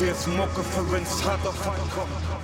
Jetzt Mucke für hart auf hart kommt.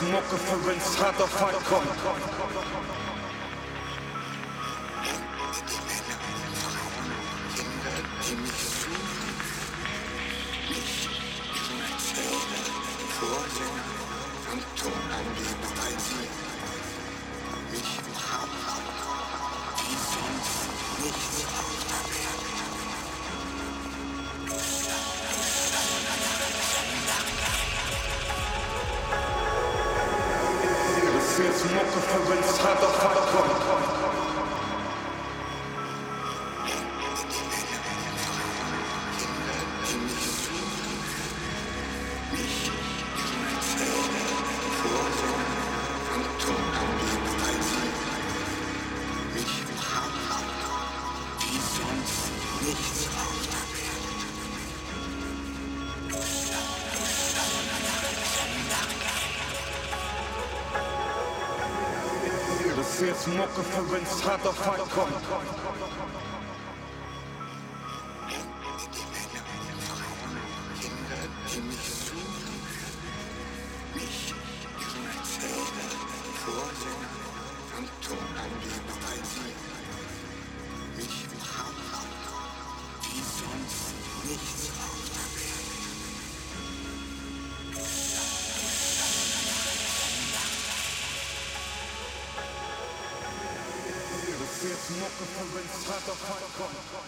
Ser smoker för en sadafakon